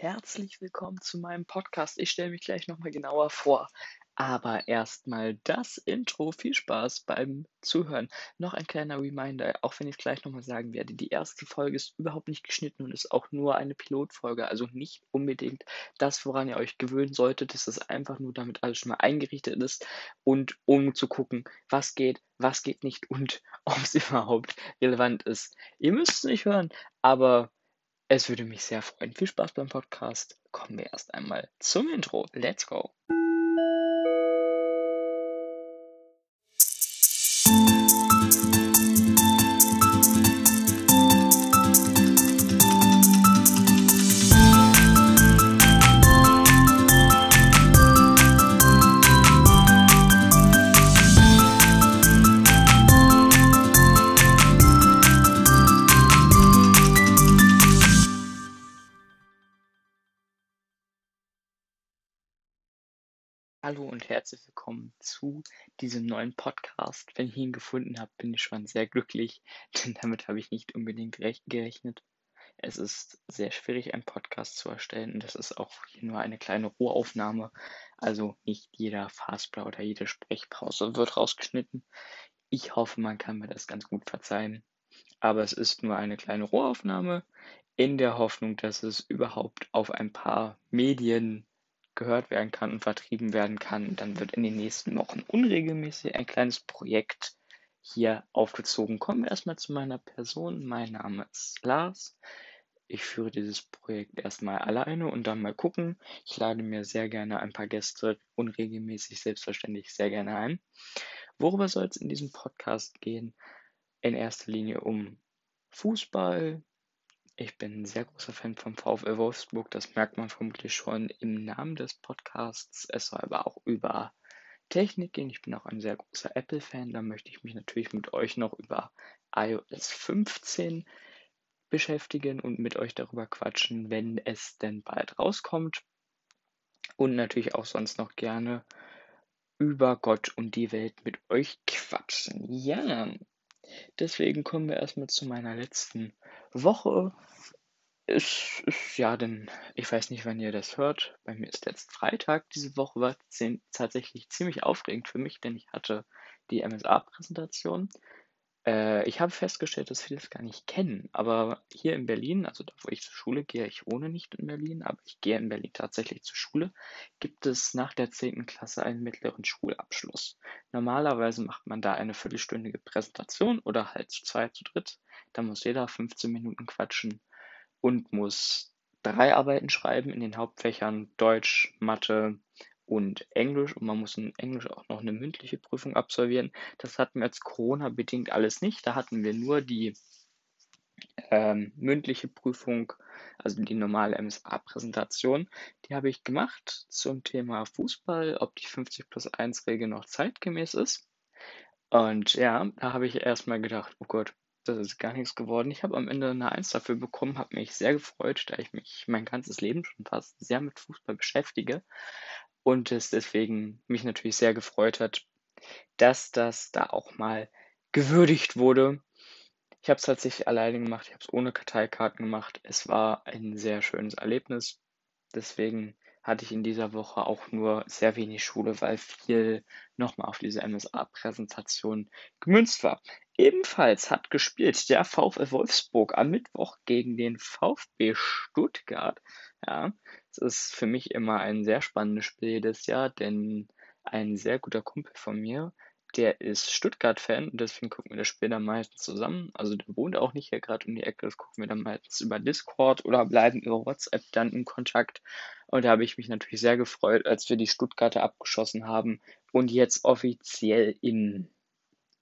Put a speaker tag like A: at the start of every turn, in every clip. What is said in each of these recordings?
A: herzlich willkommen zu meinem Podcast. Ich stelle mich gleich nochmal genauer vor. Aber erstmal das Intro. Viel Spaß beim Zuhören. Noch ein kleiner Reminder, auch wenn ich es gleich nochmal sagen werde. Die erste Folge ist überhaupt nicht geschnitten und ist auch nur eine Pilotfolge. Also nicht unbedingt das, woran ihr euch gewöhnen solltet. Das ist einfach nur, damit alles schon mal eingerichtet ist und um zu gucken, was geht, was geht nicht und ob es überhaupt relevant ist. Ihr müsst es nicht hören, aber es würde mich sehr freuen. Viel Spaß beim Podcast. Kommen wir erst einmal zum Intro. Let's go. Hallo und herzlich willkommen zu diesem neuen Podcast. Wenn ich ihn gefunden habe, bin ich schon sehr glücklich, denn damit habe ich nicht unbedingt gerechnet. Es ist sehr schwierig, einen Podcast zu erstellen und das ist auch hier nur eine kleine Rohaufnahme. Also nicht jeder Fastblau oder jede Sprechpause wird rausgeschnitten. Ich hoffe, man kann mir das ganz gut verzeihen. Aber es ist nur eine kleine Rohaufnahme in der Hoffnung, dass es überhaupt auf ein paar Medien gehört werden kann und vertrieben werden kann. Dann wird in den nächsten Wochen unregelmäßig ein kleines Projekt hier aufgezogen. Kommen wir erstmal zu meiner Person. Mein Name ist Lars. Ich führe dieses Projekt erstmal alleine und dann mal gucken. Ich lade mir sehr gerne ein paar Gäste unregelmäßig, selbstverständlich sehr gerne ein. Worüber soll es in diesem Podcast gehen? In erster Linie um Fußball, ich bin ein sehr großer Fan vom VfL Wolfsburg, das merkt man vermutlich schon im Namen des Podcasts. Es soll aber auch über Technik gehen. Ich bin auch ein sehr großer Apple-Fan. Da möchte ich mich natürlich mit euch noch über iOS 15 beschäftigen und mit euch darüber quatschen, wenn es denn bald rauskommt. Und natürlich auch sonst noch gerne über Gott und die Welt mit euch quatschen. Ja, deswegen kommen wir erstmal zu meiner letzten Woche ist, ist ja, denn ich weiß nicht, wann ihr das hört. Bei mir ist jetzt Freitag. Diese Woche war tatsächlich ziemlich aufregend für mich, denn ich hatte die MSA-Präsentation. Äh, ich habe festgestellt, dass viele es gar nicht kennen. Aber hier in Berlin, also da, wo ich zur Schule gehe, ich wohne nicht in Berlin, aber ich gehe in Berlin tatsächlich zur Schule, gibt es nach der 10. Klasse einen mittleren Schulabschluss. Normalerweise macht man da eine viertelstündige Präsentation oder halt zu zweit, zu dritt. Da muss jeder 15 Minuten quatschen und muss drei Arbeiten schreiben in den Hauptfächern Deutsch, Mathe und Englisch. Und man muss in Englisch auch noch eine mündliche Prüfung absolvieren. Das hatten wir jetzt Corona-bedingt alles nicht. Da hatten wir nur die ähm, mündliche Prüfung, also die normale MSA-Präsentation. Die habe ich gemacht zum Thema Fußball, ob die 50 plus 1 Regel noch zeitgemäß ist. Und ja, da habe ich erstmal gedacht, oh Gott, das ist gar nichts geworden. Ich habe am Ende eine Eins dafür bekommen, habe mich sehr gefreut, da ich mich mein ganzes Leben schon fast sehr mit Fußball beschäftige und es deswegen mich natürlich sehr gefreut hat, dass das da auch mal gewürdigt wurde. Ich habe es tatsächlich alleine gemacht, ich habe es ohne Karteikarten gemacht. Es war ein sehr schönes Erlebnis. Deswegen hatte ich in dieser Woche auch nur sehr wenig Schule, weil viel nochmal auf diese MSA-Präsentation gemünzt war. Ebenfalls hat gespielt der VfL Wolfsburg am Mittwoch gegen den VfB Stuttgart. Ja, ist für mich immer ein sehr spannendes Spiel jedes Jahr, denn ein sehr guter Kumpel von mir, der ist Stuttgart-Fan und deswegen gucken wir das Spiel dann meistens zusammen. Also der wohnt auch nicht hier gerade um die Ecke, das gucken wir dann meistens über Discord oder bleiben über WhatsApp dann in Kontakt. Und da habe ich mich natürlich sehr gefreut, als wir die Stuttgarter abgeschossen haben und jetzt offiziell im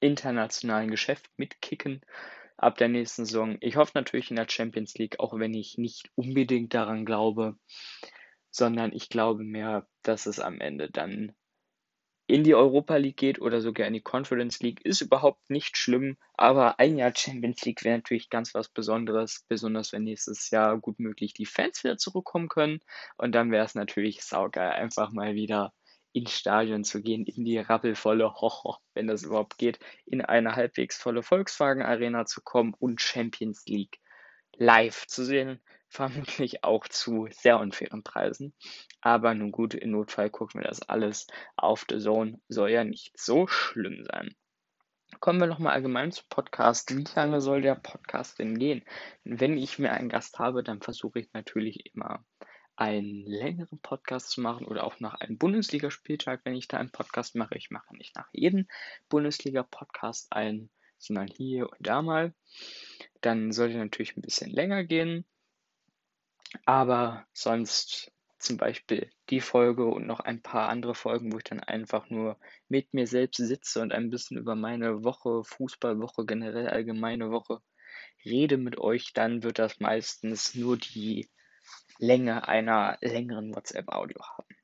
A: internationalen Geschäft mitkicken ab der nächsten Saison. Ich hoffe natürlich in der Champions League, auch wenn ich nicht unbedingt daran glaube, sondern ich glaube mehr, dass es am Ende dann in die Europa League geht oder sogar in die Conference League, ist überhaupt nicht schlimm. Aber ein Jahr Champions League wäre natürlich ganz was Besonderes, besonders wenn nächstes Jahr gut möglich die Fans wieder zurückkommen können. Und dann wäre es natürlich saugeil, einfach mal wieder ins Stadion zu gehen, in die rappelvolle, hoho, wenn das überhaupt geht, in eine halbwegs volle Volkswagen Arena zu kommen und Champions League live zu sehen. vermutlich auch zu sehr unfairen Preisen. Aber nun gut, im Notfall gucken wir das alles auf The Zone. Soll ja nicht so schlimm sein. Kommen wir nochmal allgemein zum Podcast. Wie lange soll der Podcast denn gehen? Wenn ich mir einen Gast habe, dann versuche ich natürlich immer einen längeren Podcast zu machen oder auch nach einem Bundesligaspieltag, wenn ich da einen Podcast mache. Ich mache nicht nach jedem Bundesliga-Podcast einen, sondern hier und da mal. Dann sollte natürlich ein bisschen länger gehen. Aber sonst zum Beispiel die Folge und noch ein paar andere Folgen, wo ich dann einfach nur mit mir selbst sitze und ein bisschen über meine Woche, Fußballwoche, generell allgemeine Woche rede mit euch, dann wird das meistens nur die Länge einer längeren WhatsApp-Audio haben.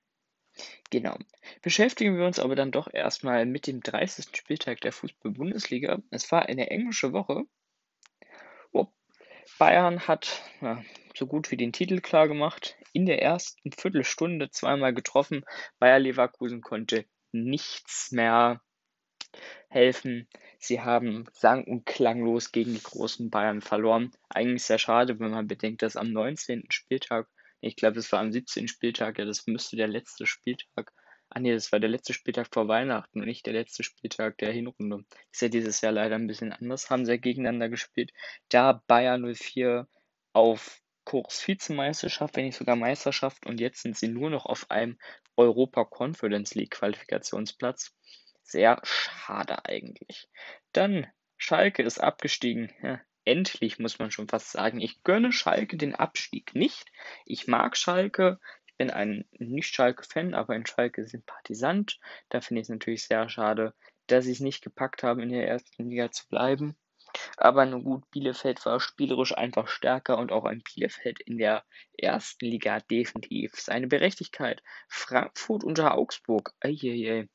A: Genau. Beschäftigen wir uns aber dann doch erstmal mit dem 30. Spieltag der Fußball-Bundesliga. Es war eine englische Woche. Bayern hat ja, so gut wie den Titel klar gemacht. In der ersten Viertelstunde zweimal getroffen. Bayer Leverkusen konnte nichts mehr helfen. Sie haben sang- und klanglos gegen die großen Bayern verloren. Eigentlich sehr schade, wenn man bedenkt, dass am 19. Spieltag, ich glaube, es war am 17. Spieltag, ja, das müsste der letzte Spieltag, ah nee, das war der letzte Spieltag vor Weihnachten und nicht der letzte Spieltag der Hinrunde. Ist ja dieses Jahr leider ein bisschen anders, haben sie ja gegeneinander gespielt. Da Bayern 04 auf Kurs Vizemeisterschaft, wenn nicht sogar Meisterschaft und jetzt sind sie nur noch auf einem Europa Conference League Qualifikationsplatz. Sehr schade eigentlich. Dann, Schalke ist abgestiegen. Ja, endlich muss man schon fast sagen. Ich gönne Schalke den Abstieg nicht. Ich mag Schalke. Ich bin ein Nicht-Schalke-Fan, aber ein Schalke-Sympathisant. Da finde ich es natürlich sehr schade, dass sie es nicht gepackt haben, in der ersten Liga zu bleiben. Aber nun gut, Bielefeld war spielerisch einfach stärker und auch ein Bielefeld in der ersten Liga definitiv seine Berechtigkeit. Frankfurt unter Augsburg. Eieiei.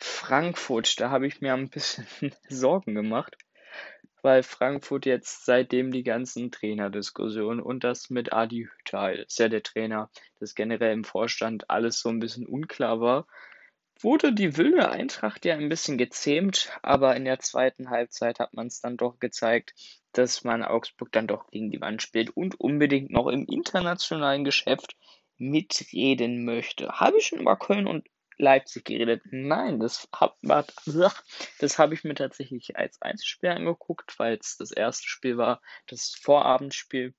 A: Frankfurt, da habe ich mir ein bisschen Sorgen gemacht, weil Frankfurt jetzt seitdem die ganzen Trainerdiskussionen und das mit Adi Hütter, ist ja der Trainer, das generell im Vorstand alles so ein bisschen unklar war, wurde die wilde Eintracht ja ein bisschen gezähmt, aber in der zweiten Halbzeit hat man es dann doch gezeigt, dass man Augsburg dann doch gegen die Wand spielt und unbedingt noch im internationalen Geschäft mitreden möchte. Habe ich schon über Köln und Leipzig geredet. Nein, das habe das hab ich mir tatsächlich als Einzelspiel angeguckt, weil es das erste Spiel war, das Vorabendspiel.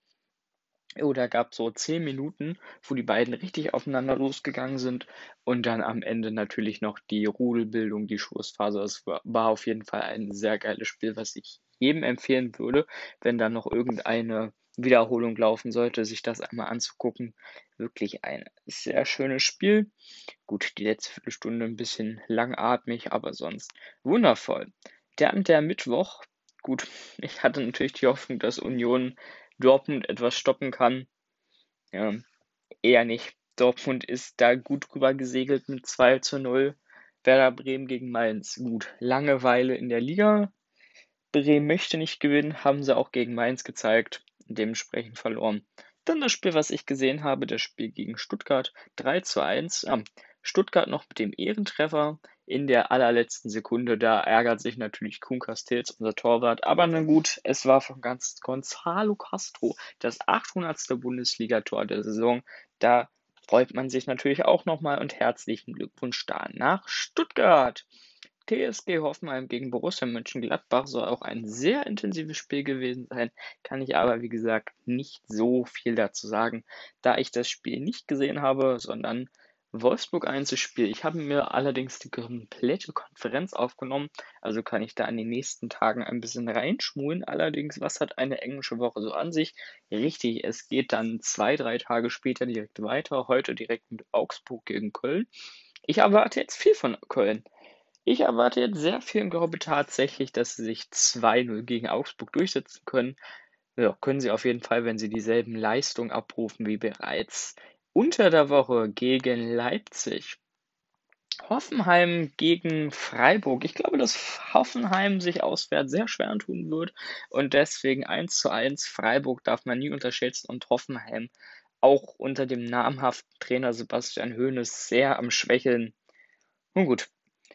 A: Oh, da gab es so zehn Minuten, wo die beiden richtig aufeinander losgegangen sind und dann am Ende natürlich noch die Rudelbildung, die Schlussphase. Es war, war auf jeden Fall ein sehr geiles Spiel, was ich jedem empfehlen würde, wenn da noch irgendeine Wiederholung laufen sollte, sich das einmal anzugucken. Wirklich ein sehr schönes Spiel. Gut, die letzte Viertelstunde ein bisschen langatmig, aber sonst wundervoll. Dann der Mittwoch. Gut, ich hatte natürlich die Hoffnung, dass Union Dortmund etwas stoppen kann. Ja, eher nicht. Dortmund ist da gut rüber gesegelt mit 2 zu 0. Werder Bremen gegen Mainz. Gut, Langeweile in der Liga. Bremen möchte nicht gewinnen, haben sie auch gegen Mainz gezeigt dementsprechend verloren. Dann das Spiel, was ich gesehen habe, das Spiel gegen Stuttgart 3 zu 1. Ja, Stuttgart noch mit dem Ehrentreffer in der allerletzten Sekunde. Da ärgert sich natürlich Kuhn Castells, unser Torwart. Aber na gut, es war von ganz Gonzalo Castro das 800. Bundesligator der Saison. Da freut man sich natürlich auch nochmal und herzlichen Glückwunsch da nach Stuttgart. TSG Hoffenheim gegen Borussia Mönchengladbach soll auch ein sehr intensives Spiel gewesen sein, kann ich aber wie gesagt nicht so viel dazu sagen, da ich das Spiel nicht gesehen habe, sondern Wolfsburg Einzelspiel. Ich habe mir allerdings die komplette Konferenz aufgenommen, also kann ich da in den nächsten Tagen ein bisschen reinschmulen. Allerdings, was hat eine englische Woche so an sich? Richtig, es geht dann zwei, drei Tage später direkt weiter. Heute direkt mit Augsburg gegen Köln. Ich erwarte jetzt viel von Köln. Ich erwarte jetzt sehr viel und glaube tatsächlich, dass sie sich 2-0 gegen Augsburg durchsetzen können. Ja, können sie auf jeden Fall, wenn sie dieselben Leistungen abrufen wie bereits unter der Woche gegen Leipzig. Hoffenheim gegen Freiburg. Ich glaube, dass Hoffenheim sich auswärts sehr schwer tun wird und deswegen 1 zu 1. Freiburg darf man nie unterschätzen und Hoffenheim auch unter dem namhaften Trainer Sebastian Hoeneß sehr am Schwächeln. Nun gut,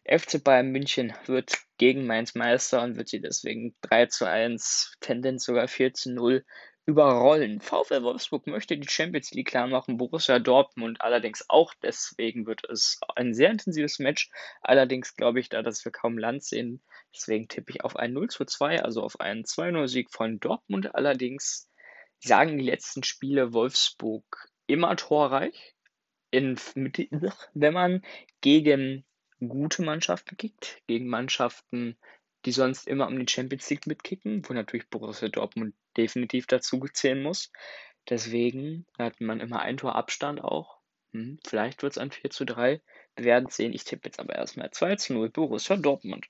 A: FC Bayern München wird gegen Mainz Meister und wird sie deswegen 3 zu 1, Tendenz sogar 4 zu 0 überrollen. VfL Wolfsburg möchte die Champions League klar machen, Borussia Dortmund allerdings auch. Deswegen wird es ein sehr intensives Match. Allerdings glaube ich da, dass wir kaum Land sehen. Deswegen tippe ich auf einen 0 zu 2, also auf einen 2-0-Sieg von Dortmund. Allerdings sagen die letzten Spiele Wolfsburg immer torreich. In, wenn man gegen gute Mannschaften kickt, gegen Mannschaften, die sonst immer um die Champions League mitkicken, wo natürlich Borussia Dortmund definitiv dazu zählen muss. Deswegen hat man immer ein Tor Abstand auch. Hm, vielleicht wird es ein 4 zu 3. Wir werden sehen. Ich tippe jetzt aber erstmal 2 zu 0 Borussia Dortmund.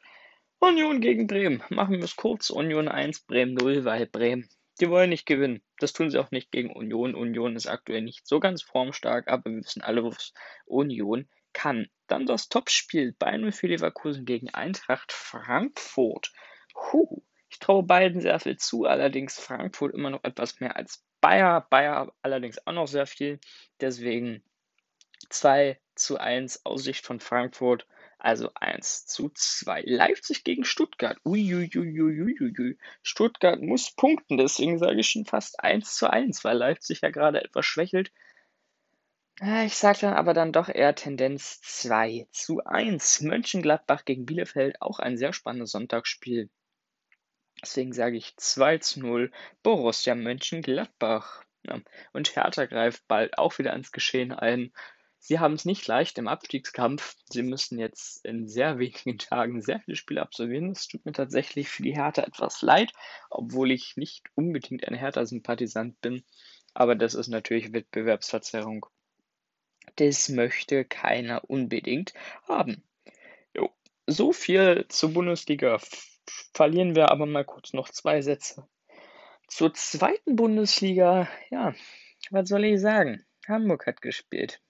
A: Union gegen Bremen. Machen wir es kurz. Union 1, Bremen 0, weil Bremen, die wollen nicht gewinnen. Das tun sie auch nicht gegen Union. Union ist aktuell nicht so ganz formstark, aber wir wissen alle, was Union kann. Dann das Topspiel Bayern für Leverkusen gegen Eintracht Frankfurt. Huh, ich traue beiden sehr viel zu, allerdings Frankfurt immer noch etwas mehr als Bayer. Bayer allerdings auch noch sehr viel. Deswegen 2 zu 1 Aussicht von Frankfurt. Also 1 zu 2. Leipzig gegen Stuttgart. Uiuiuiuiui. Stuttgart muss punkten, deswegen sage ich schon fast 1 zu 1, weil Leipzig ja gerade etwas schwächelt. Ich sage dann aber dann doch eher Tendenz 2 zu 1. Mönchengladbach gegen Bielefeld, auch ein sehr spannendes Sonntagsspiel. Deswegen sage ich 2 zu 0 Borussia Mönchengladbach. Ja. Und Hertha greift bald auch wieder ins Geschehen ein. Sie haben es nicht leicht im Abstiegskampf. Sie müssen jetzt in sehr wenigen Tagen sehr viele Spiele absolvieren. Es tut mir tatsächlich für die Hertha etwas leid, obwohl ich nicht unbedingt ein Hertha-Sympathisant bin. Aber das ist natürlich Wettbewerbsverzerrung das möchte keiner unbedingt haben. So viel zur Bundesliga. Verlieren wir aber mal kurz noch zwei Sätze. Zur zweiten Bundesliga, ja, was soll ich sagen? Hamburg hat gespielt.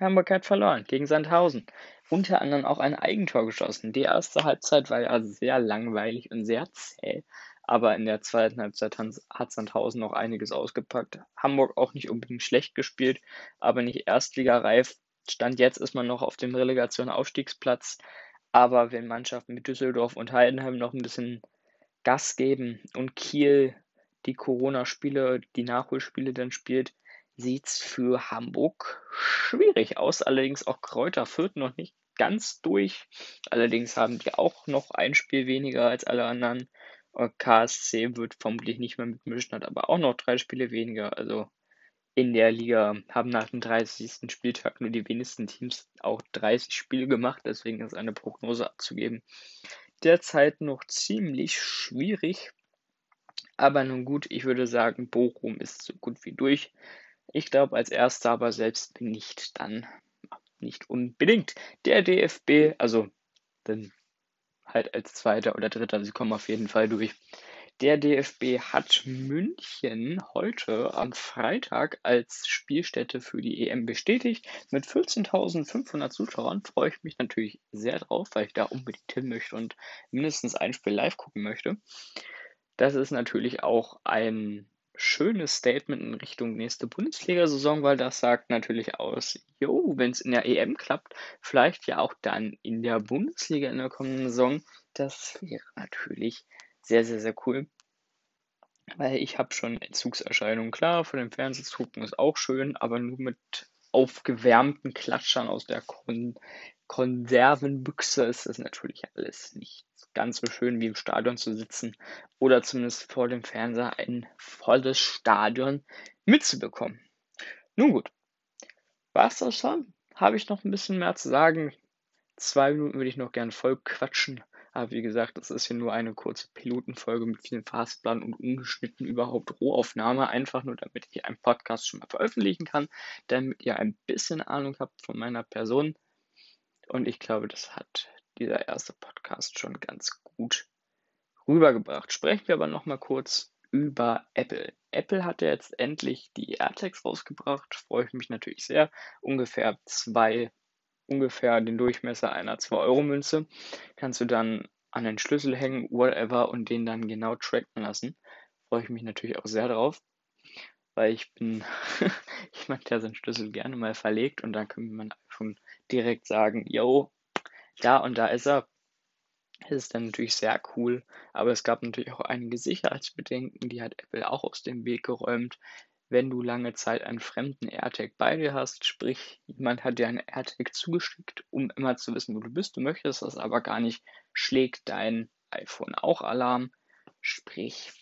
A: Hamburg hat verloren gegen Sandhausen. Unter anderem auch ein Eigentor geschossen. Die erste Halbzeit war ja sehr langweilig und sehr zäh. Aber in der zweiten Halbzeit hat Sandhausen noch einiges ausgepackt. Hamburg auch nicht unbedingt schlecht gespielt, aber nicht erstligareif. Stand jetzt ist man noch auf dem Relegation-Aufstiegsplatz. Aber wenn Mannschaften mit Düsseldorf und Heidenheim noch ein bisschen Gas geben und Kiel die Corona-Spiele, die Nachholspiele dann spielt, sieht es für Hamburg schwierig aus. Allerdings auch Kräuter Fürth noch nicht ganz durch. Allerdings haben die auch noch ein Spiel weniger als alle anderen. KSC wird vermutlich nicht mehr mitmischen, hat aber auch noch drei Spiele weniger. Also in der Liga haben nach dem 30. Spieltag nur die wenigsten Teams auch 30 Spiele gemacht, deswegen ist eine Prognose abzugeben. Derzeit noch ziemlich schwierig, aber nun gut, ich würde sagen, Bochum ist so gut wie durch. Ich glaube als erster, aber selbst nicht dann nicht unbedingt. Der DFB, also dann halt als Zweiter oder Dritter. Sie kommen auf jeden Fall durch. Der DFB hat München heute am Freitag als Spielstätte für die EM bestätigt. Mit 14.500 Zuschauern freue ich mich natürlich sehr drauf, weil ich da unbedingt hin möchte und mindestens ein Spiel live gucken möchte. Das ist natürlich auch ein schönes Statement in Richtung nächste Bundesliga-Saison, weil das sagt natürlich aus, jo, wenn es in der EM klappt, vielleicht ja auch dann in der Bundesliga in der kommenden Saison. Das wäre natürlich sehr, sehr, sehr cool. Weil ich habe schon Entzugserscheinungen. Klar, von dem Fernsehen ist auch schön, aber nur mit aufgewärmten Klatschern aus der Kon Konservenbüchse ist das natürlich alles nicht ganz so schön wie im Stadion zu sitzen oder zumindest vor dem Fernseher ein volles Stadion mitzubekommen. Nun gut, war es das schon? Habe ich noch ein bisschen mehr zu sagen? Zwei Minuten würde ich noch gern voll quatschen. Aber wie gesagt, das ist hier nur eine kurze Pilotenfolge mit vielen Fastplan und ungeschnitten überhaupt Rohaufnahme. Einfach nur, damit ich einen Podcast schon mal veröffentlichen kann, damit ihr ein bisschen Ahnung habt von meiner Person. Und ich glaube, das hat dieser erste Podcast schon ganz gut rübergebracht. Sprechen wir aber nochmal kurz über Apple. Apple hat ja jetzt endlich die AirTags rausgebracht. Freue ich mich natürlich sehr. Ungefähr zwei, ungefähr den Durchmesser einer 2-Euro-Münze. Kannst du dann an den Schlüssel hängen, whatever, und den dann genau tracken lassen. Freue ich mich natürlich auch sehr drauf. Weil ich bin jemand, der seinen Schlüssel gerne mal verlegt und dann können mein iPhone direkt sagen, yo, da und da ist er. Es ist dann natürlich sehr cool, aber es gab natürlich auch einige Sicherheitsbedenken, die hat Apple auch aus dem Weg geräumt. Wenn du lange Zeit einen fremden AirTag bei dir hast, sprich, jemand hat dir einen AirTag zugeschickt, um immer zu wissen, wo du bist, du möchtest das aber gar nicht, schlägt dein iPhone auch Alarm. Sprich,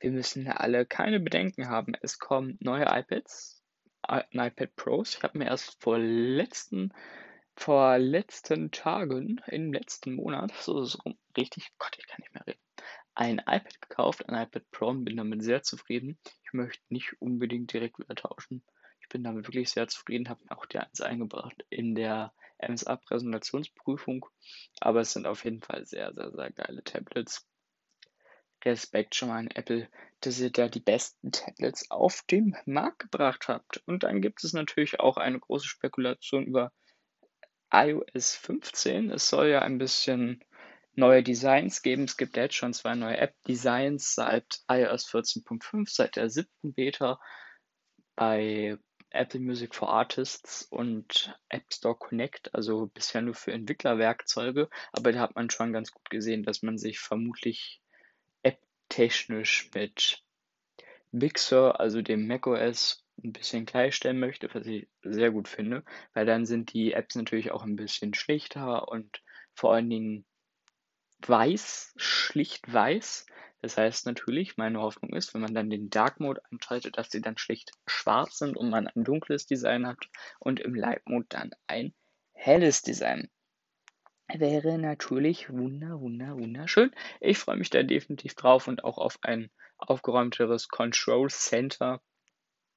A: wir müssen alle keine Bedenken haben. Es kommen neue iPads, ein iPad Pros. Ich habe mir erst vor letzten vor letzten Tagen, im letzten Monat, so rum, richtig, Gott, ich kann nicht mehr reden, ein iPad gekauft, ein iPad Pro und bin damit sehr zufrieden. Ich möchte nicht unbedingt direkt wieder tauschen. Ich bin damit wirklich sehr zufrieden, habe mir auch die eins eingebracht in der MSA-Präsentationsprüfung. Aber es sind auf jeden Fall sehr, sehr, sehr geile Tablets. Respekt schon mal an Apple, dass ihr da die besten Tablets auf den Markt gebracht habt. Und dann gibt es natürlich auch eine große Spekulation über iOS 15. Es soll ja ein bisschen neue Designs geben. Es gibt jetzt schon zwei neue App-Designs seit iOS 14.5, seit der siebten Beta bei Apple Music for Artists und App Store Connect, also bisher nur für Entwicklerwerkzeuge, aber da hat man schon ganz gut gesehen, dass man sich vermutlich app-technisch mit Big Sur, also dem macOS ein bisschen gleichstellen möchte, was ich sehr gut finde, weil dann sind die Apps natürlich auch ein bisschen schlichter und vor allen Dingen weiß, schlicht weiß. Das heißt natürlich, meine Hoffnung ist, wenn man dann den Dark Mode einschaltet, dass sie dann schlicht schwarz sind und man ein dunkles Design hat und im Light Mode dann ein helles Design. Wäre natürlich wunder, wunder, wunderschön. Ich freue mich da definitiv drauf und auch auf ein aufgeräumteres Control Center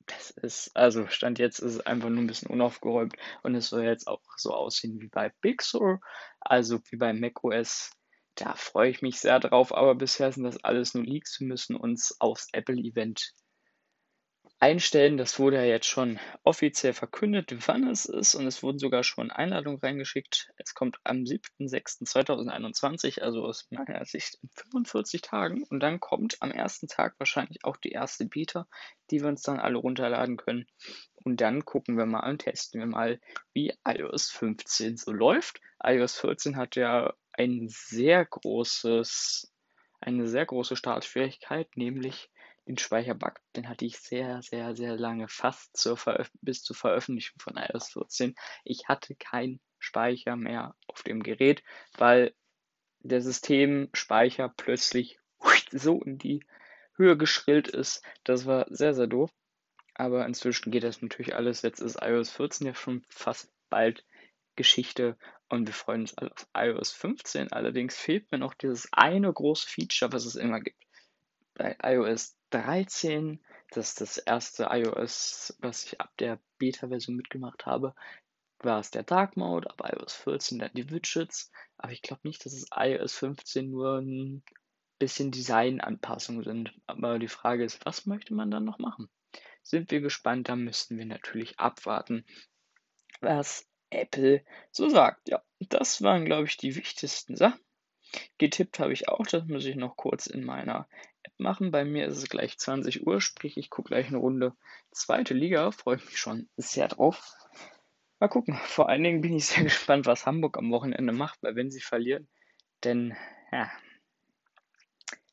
A: das ist, also Stand jetzt ist es einfach nur ein bisschen unaufgeräumt und es soll jetzt auch so aussehen wie bei Big Sur, also wie bei macOS. Da freue ich mich sehr drauf, aber bisher sind das alles nur Leaks. Wir müssen uns aufs Apple-Event einstellen. Das wurde ja jetzt schon offiziell verkündet, wann es ist und es wurden sogar schon Einladungen reingeschickt. Es kommt am 7.6.2021, also aus meiner Sicht in 45 Tagen und dann kommt am ersten Tag wahrscheinlich auch die erste Beta, die wir uns dann alle runterladen können. Und dann gucken wir mal und testen wir mal, wie iOS 15 so läuft. iOS 14 hat ja ein sehr großes, eine sehr große Startschwierigkeit, nämlich den Speicherbug, den hatte ich sehr, sehr, sehr lange, fast zur bis zur Veröffentlichung von iOS 14. Ich hatte keinen Speicher mehr auf dem Gerät, weil der Systemspeicher plötzlich so in die Höhe geschrillt ist. Das war sehr, sehr doof. Aber inzwischen geht das natürlich alles. Jetzt ist iOS 14 ja schon fast bald Geschichte und wir freuen uns alle auf iOS 15. Allerdings fehlt mir noch dieses eine große Feature, was es immer gibt. Bei iOS 13, das ist das erste iOS, was ich ab der Beta-Version mitgemacht habe, war es der Dark Mode, ab iOS 14 dann die Widgets. Aber ich glaube nicht, dass es iOS 15 nur ein bisschen Designanpassungen sind. Aber die Frage ist, was möchte man dann noch machen? Sind wir gespannt, da müssten wir natürlich abwarten, was Apple so sagt. Ja, das waren, glaube ich, die wichtigsten Sachen. Getippt habe ich auch, das muss ich noch kurz in meiner machen. Bei mir ist es gleich 20 Uhr, sprich ich gucke gleich eine Runde zweite Liga, freue mich schon sehr drauf. Mal gucken. Vor allen Dingen bin ich sehr gespannt, was Hamburg am Wochenende macht, weil wenn sie verlieren, denn ja,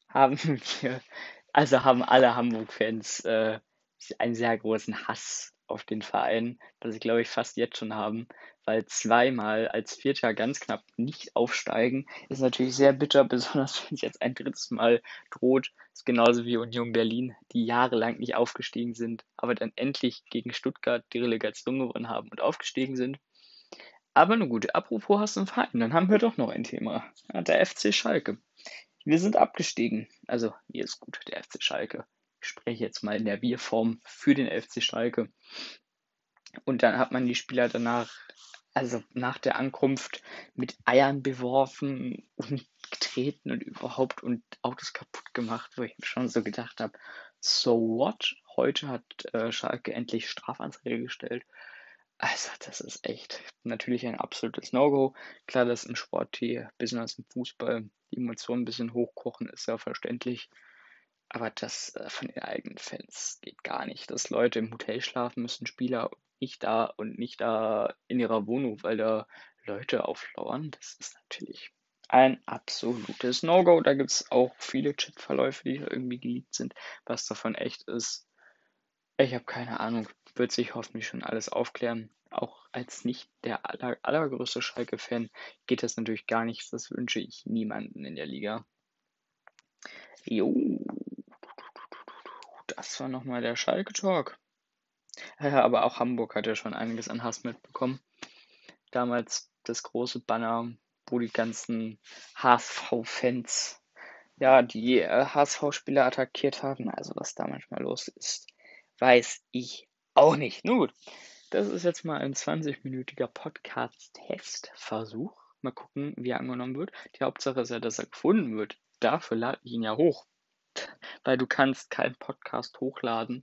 A: haben wir, also haben alle Hamburg-Fans äh, einen sehr großen Hass auf den Verein, das ich glaube ich fast jetzt schon haben, weil zweimal als Vierter ganz knapp nicht aufsteigen, ist natürlich sehr bitter, besonders wenn es jetzt ein drittes Mal droht. Das ist genauso wie Union Berlin, die jahrelang nicht aufgestiegen sind, aber dann endlich gegen Stuttgart die Relegation gewonnen haben und aufgestiegen sind. Aber nun gut, apropos du einen Verein, dann haben wir doch noch ein Thema. Ja, der FC Schalke. Wir sind abgestiegen. Also, mir ist gut, der FC Schalke. Ich spreche jetzt mal in der Wir-Form für den FC Schalke. Und dann hat man die Spieler danach, also nach der Ankunft, mit Eiern beworfen und getreten und überhaupt und Autos kaputt gemacht, wo ich schon so gedacht habe, so what? Heute hat äh, Schalke endlich Strafanzeige gestellt. Also, das ist echt natürlich ein absolutes No-Go. Klar, dass im Sport hier, besonders im Fußball, die Emotionen ein bisschen hochkochen, ist ja verständlich. Aber das äh, von den eigenen Fans geht gar nicht. Dass Leute im Hotel schlafen müssen, Spieler nicht da und nicht da in ihrer Wohnung, weil da Leute auflauern, das ist natürlich ein absolutes No-Go. Da gibt es auch viele Chatverläufe, die irgendwie geleakt sind. Was davon echt ist, ich habe keine Ahnung. Wird sich hoffentlich schon alles aufklären. Auch als nicht der aller, allergrößte Schalke-Fan geht das natürlich gar nichts. Das wünsche ich niemanden in der Liga. Jo, das war nochmal der Schalke-Talk. Ja, aber auch Hamburg hat ja schon einiges an Hass mitbekommen. Damals das große Banner, wo die ganzen HSV-Fans ja die äh, HSV-Spieler attackiert haben. Also was da manchmal los ist, weiß ich auch nicht. Nun gut, das ist jetzt mal ein 20-minütiger Podcast-Testversuch. Mal gucken, wie er angenommen wird. Die Hauptsache ist ja, dass er gefunden wird. Dafür lade ich ihn ja hoch. Weil du kannst keinen Podcast hochladen,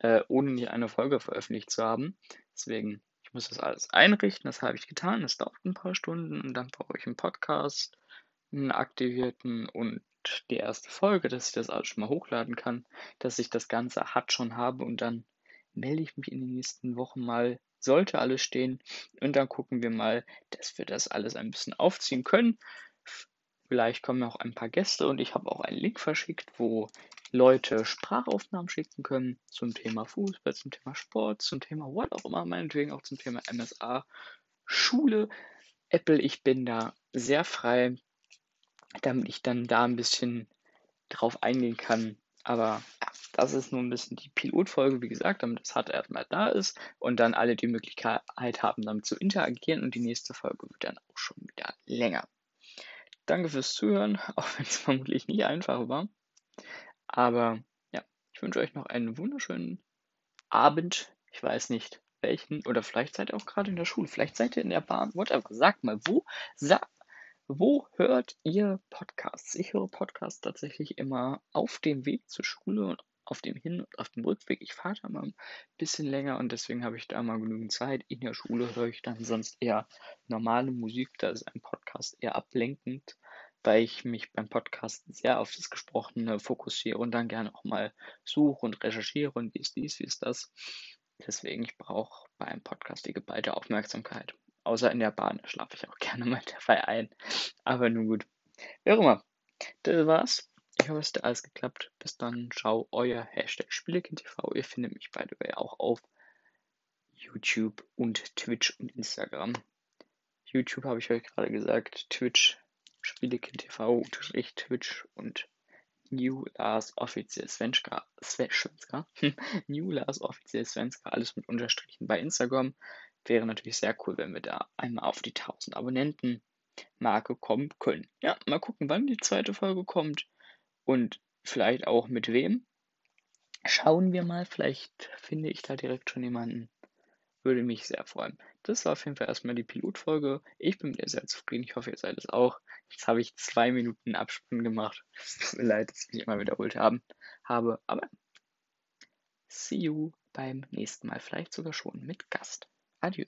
A: äh, ohne nie eine Folge veröffentlicht zu haben. Deswegen, ich muss das alles einrichten. Das habe ich getan. Das dauert ein paar Stunden und dann brauche ich einen Podcast, einen aktivierten und die erste Folge, dass ich das alles schon mal hochladen kann, dass ich das Ganze hat schon habe und dann melde ich mich in den nächsten Wochen mal, sollte alles stehen und dann gucken wir mal, dass wir das alles ein bisschen aufziehen können. Vielleicht kommen auch ein paar Gäste und ich habe auch einen Link verschickt, wo Leute Sprachaufnahmen schicken können zum Thema Fußball, zum Thema Sport, zum Thema what auch immer, meinetwegen auch zum Thema MSA, Schule, Apple. Ich bin da sehr frei, damit ich dann da ein bisschen drauf eingehen kann. Aber ja, das ist nur ein bisschen die Pilotfolge, wie gesagt, damit das hart erstmal da ist und dann alle die Möglichkeit haben, damit zu interagieren und die nächste Folge wird dann auch schon wieder länger. Danke fürs Zuhören, auch wenn es vermutlich nicht einfach war. Aber ja, ich wünsche euch noch einen wunderschönen Abend. Ich weiß nicht welchen, oder vielleicht seid ihr auch gerade in der Schule, vielleicht seid ihr in der Bahn, whatever. Sagt mal, wo, sag, wo hört ihr Podcasts? Ich höre Podcasts tatsächlich immer auf dem Weg zur Schule und auf dem Hin- und auf dem Rückweg. Ich fahre da mal ein bisschen länger und deswegen habe ich da mal genügend Zeit. In der Schule höre ich dann sonst eher normale Musik. Da ist ein Podcast eher ablenkend, weil ich mich beim Podcast sehr auf das Gesprochene fokussiere und dann gerne auch mal suche und recherchiere und wie ist dies, wie ist das. Deswegen, ich brauche bei einem Podcast die geballte Aufmerksamkeit. Außer in der Bahn, schlafe ich auch gerne mal dabei ein. Aber nun gut. Wie auch immer. Das war's. Ich hoffe, es hat alles geklappt. Bis dann. Ciao, euer Hashtag SpielekinDTV. Ihr findet mich by the way auch auf YouTube und Twitch und Instagram. YouTube habe ich euch gerade gesagt. Twitch, SpielekinDTV, Twitch und New Lars offiziell Svenska, Svenska, New Lars offiziell Svenska, alles mit Unterstrichen bei Instagram. Wäre natürlich sehr cool, wenn wir da einmal auf die 1000 Abonnenten Marke kommen können. Ja, mal gucken, wann die zweite Folge kommt und vielleicht auch mit wem. Schauen wir mal, vielleicht finde ich da direkt schon jemanden. Würde mich sehr freuen. Das war auf jeden Fall erstmal die Pilotfolge. Ich bin mir sehr zufrieden. Ich hoffe, ihr seid es auch. Jetzt habe ich zwei Minuten Absprung gemacht. Tut mir leid, dass ich mich immer wiederholt haben, habe. Aber see you beim nächsten Mal. Vielleicht sogar schon mit Gast. Adieu.